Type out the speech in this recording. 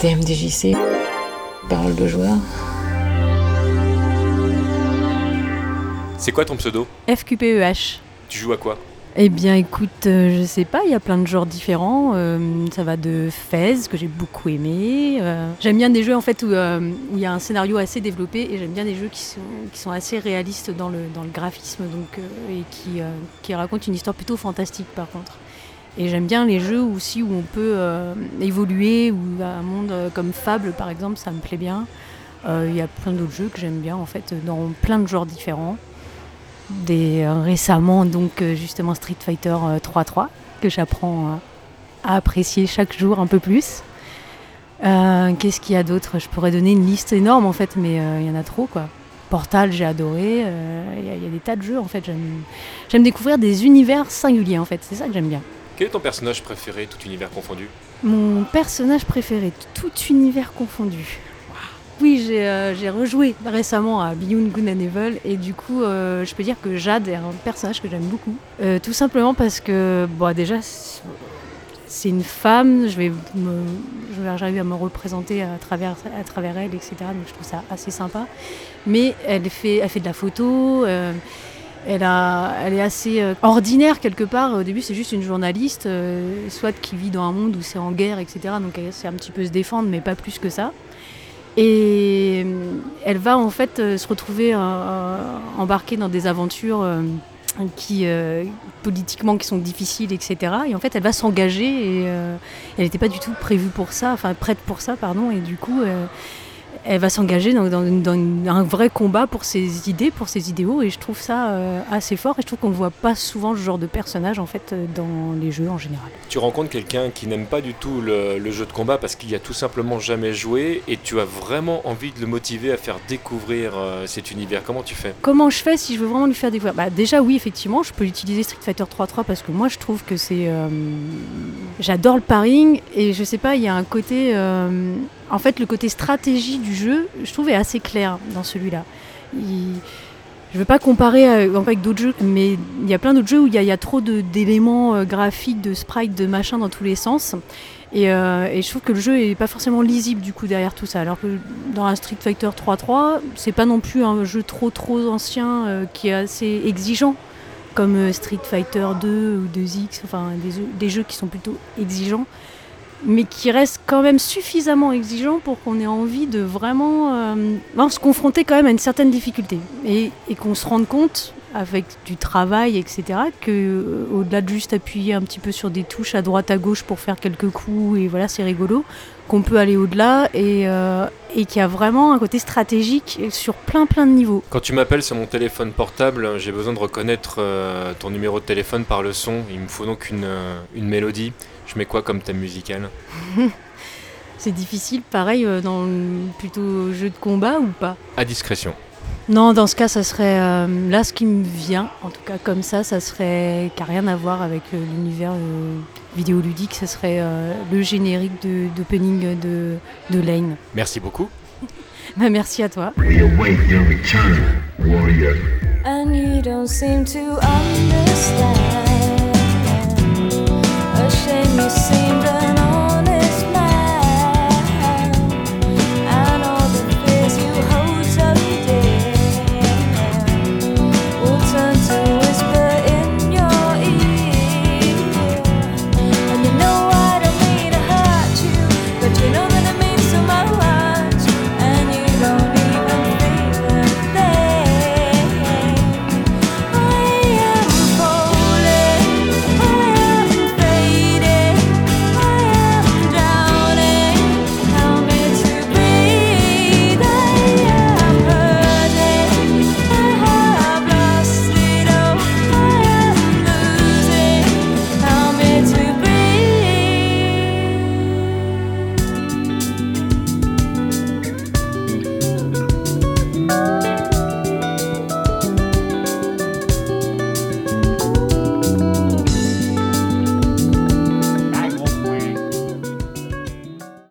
TMDJC, parole de joueur. C'est quoi ton pseudo FQPEH. Tu joues à quoi Eh bien, écoute, euh, je sais pas, il y a plein de genres différents. Euh, ça va de Fez, que j'ai beaucoup aimé. euh, j'aime bien des jeux en fait où euh, il y a un scénario assez développé et j'aime bien des jeux qui sont, qui sont assez réalistes dans le, dans le graphisme donc, euh, et qui, euh, qui racontent une histoire plutôt fantastique par contre. Et j'aime bien les jeux aussi où on peut euh, évoluer, ou un monde euh, comme Fable par exemple, ça me plaît bien. Euh, Il y a plein d'autres jeux que j'aime bien en fait dans plein de genres différents. Des, récemment donc justement Street Fighter euh, 3.3 que j'apprends à apprécier chaque jour un peu plus. Qu'est-ce qu'il y a d'autre? Je pourrais donner une liste énorme en fait, mais il y en a trop quoi. Portal, j'ai adoré. Il y, y a des tas de jeux en fait. J'aime découvrir des univers singuliers en fait. C'est ça que j'aime bien. Quel est ton personnage préféré, tout univers confondu Mon personnage préféré, tout univers confondu. Oui, j'ai euh, rejoué récemment à Beyond Good and Evil et du coup, euh, je peux dire que Jade est un personnage que j'aime beaucoup. Euh, tout simplement parce que, bon, déjà, c'est- une femme, je vais me- j'arrive à me représenter à travers, à travers elle, etc. Donc je trouve ça assez sympa. Mais elle fait, elle fait de la photo. Elle, est assez euh, ordinaire quelque part. Au début, c'est juste une journaliste, euh, soit qui vit dans un monde où c'est en guerre, etc. Donc elle sait un petit peu se défendre, mais pas plus que ça. Et euh, elle va en fait se retrouver embarquée dans des aventures qui, politiquement, qui sont difficiles, etc. Et en fait, elle va s'engager et elle n'était pas du tout prévue pour ça, enfin prête pour ça, pardon. Et du coup, elle va s'engager dans, dans- dans une- un vrai combat pour ses idées, pour ses idéaux. Et je trouve ça euh, assez fort. Et je trouve qu'on ne voit pas souvent ce genre de personnage en fait euh, dans les jeux en général. Tu rencontres quelqu'un qui n'aime pas du tout le, le jeu de combat parce qu'il y a tout simplement jamais joué et tu as vraiment envie de le motiver à faire découvrir euh, cet univers. Comment tu fais? Comment je fais si je veux vraiment lui faire découvrir? Bah, Déjà, oui, effectivement, je peux utiliser Street Fighter 3.3 parce que moi, je trouve que c'est. euh, J'adore le paring et je sais pas, il y a un côté. En fait, le côté stratégie du jeu, je trouve, est assez clair dans celui-là. Il- Je ne veux pas comparer euh, avec d'autres jeux, mais il y a plein d'autres jeux où il y, a- trop d'éléments euh, graphiques, de sprites, de machin dans tous les sens. Et, euh, je trouve que le jeu est pas forcément lisible du coup derrière tout ça. Alors que dans un Street Fighter 3.3, c'est pas non plus un jeu trop trop ancien qui est assez exigeant comme Street Fighter 2 ou 2X, enfin des jeux qui sont plutôt exigeants, mais qui restent quand même suffisamment exigeants pour qu'on ait envie de vraiment euh, se confronter quand même à une certaine difficulté et, qu'on se rende compte avec du travail, etc., que euh, au-delà de juste appuyer un petit peu sur des touches à droite à gauche pour faire quelques coups et voilà c'est rigolo, qu'on peut aller au-delà et, euh, qu'il y a vraiment un côté stratégique sur plein plein de niveaux. Quand tu m'appelles sur mon téléphone portable, j'ai besoin de reconnaître ton numéro de téléphone par le son. Il me faut donc une, une mélodie. Je mets quoi comme thème musical C'est difficile, pareil, euh, dans le plutôt jeu de combat ou pas À discrétion. Non, dans ce cas, ça serait. euh, là, ce qui me vient, en tout cas comme ça, ça serait. qui n'a rien à voir avec euh, l'univers euh, vidéoludique, ça serait euh, le générique de- d'opening de, de Lane. Merci beaucoup. Bah, merci à toi. We await your return, warrior. and you don't seem to understand. A shame you seem